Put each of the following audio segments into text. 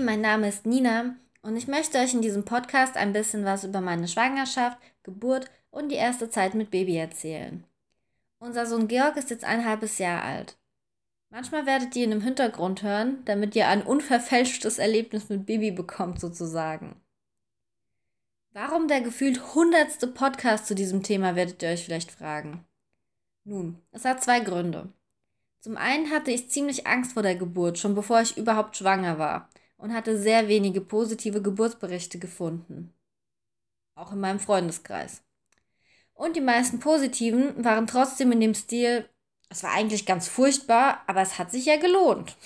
mein Name ist Nina und ich möchte euch in diesem Podcast ein bisschen was über meine Schwangerschaft, Geburt und die erste Zeit mit Baby erzählen. Unser Sohn Georg ist jetzt ein halbes Jahr alt. Manchmal werdet ihr ihn im Hintergrund hören, damit ihr ein unverfälschtes Erlebnis mit Baby bekommt sozusagen. Warum der gefühlt hundertste Podcast zu diesem Thema, werdet ihr euch vielleicht fragen. Nun, es hat zwei Gründe. Zum einen hatte ich ziemlich Angst vor der Geburt, schon bevor ich überhaupt schwanger war, und hatte sehr wenige positive Geburtsberichte gefunden. Auch in meinem Freundeskreis. Und die meisten positiven waren trotzdem in dem Stil, es war eigentlich ganz furchtbar, aber es hat sich ja gelohnt.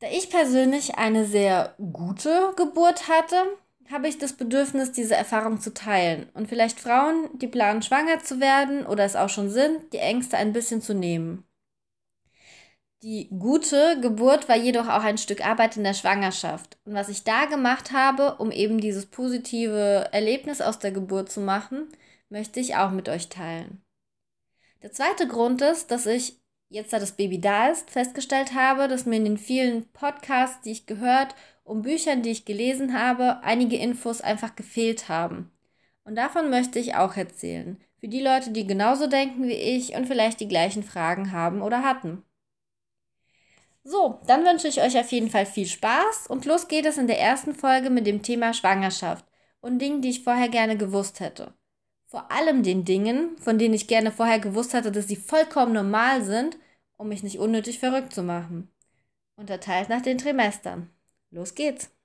Da ich persönlich eine sehr gute Geburt hatte, habe ich das Bedürfnis, diese Erfahrung zu teilen und vielleicht Frauen, die planen, schwanger zu werden oder es auch schon sind, die Ängste ein bisschen zu nehmen. Die gute Geburt war jedoch auch ein Stück Arbeit in der Schwangerschaft. Und was ich da gemacht habe, um eben dieses positive Erlebnis aus der Geburt zu machen, möchte ich auch mit euch teilen. Der zweite Grund ist, dass ich, jetzt da das Baby da ist, festgestellt habe, dass mir in den vielen Podcasts, die ich gehört und Büchern, die ich gelesen habe, einige Infos einfach gefehlt haben. Und davon möchte ich auch erzählen. Für die Leute, die genauso denken wie ich und vielleicht die gleichen Fragen haben oder hatten. So, dann wünsche ich euch auf jeden Fall viel Spaß und los geht es in der ersten Folge mit dem Thema Schwangerschaft und Dingen, die ich vorher gerne gewusst hätte. Vor allem den Dingen, von denen ich gerne vorher gewusst hatte, dass sie vollkommen normal sind, um mich nicht unnötig verrückt zu machen. Unterteilt nach den Trimestern. Los geht's!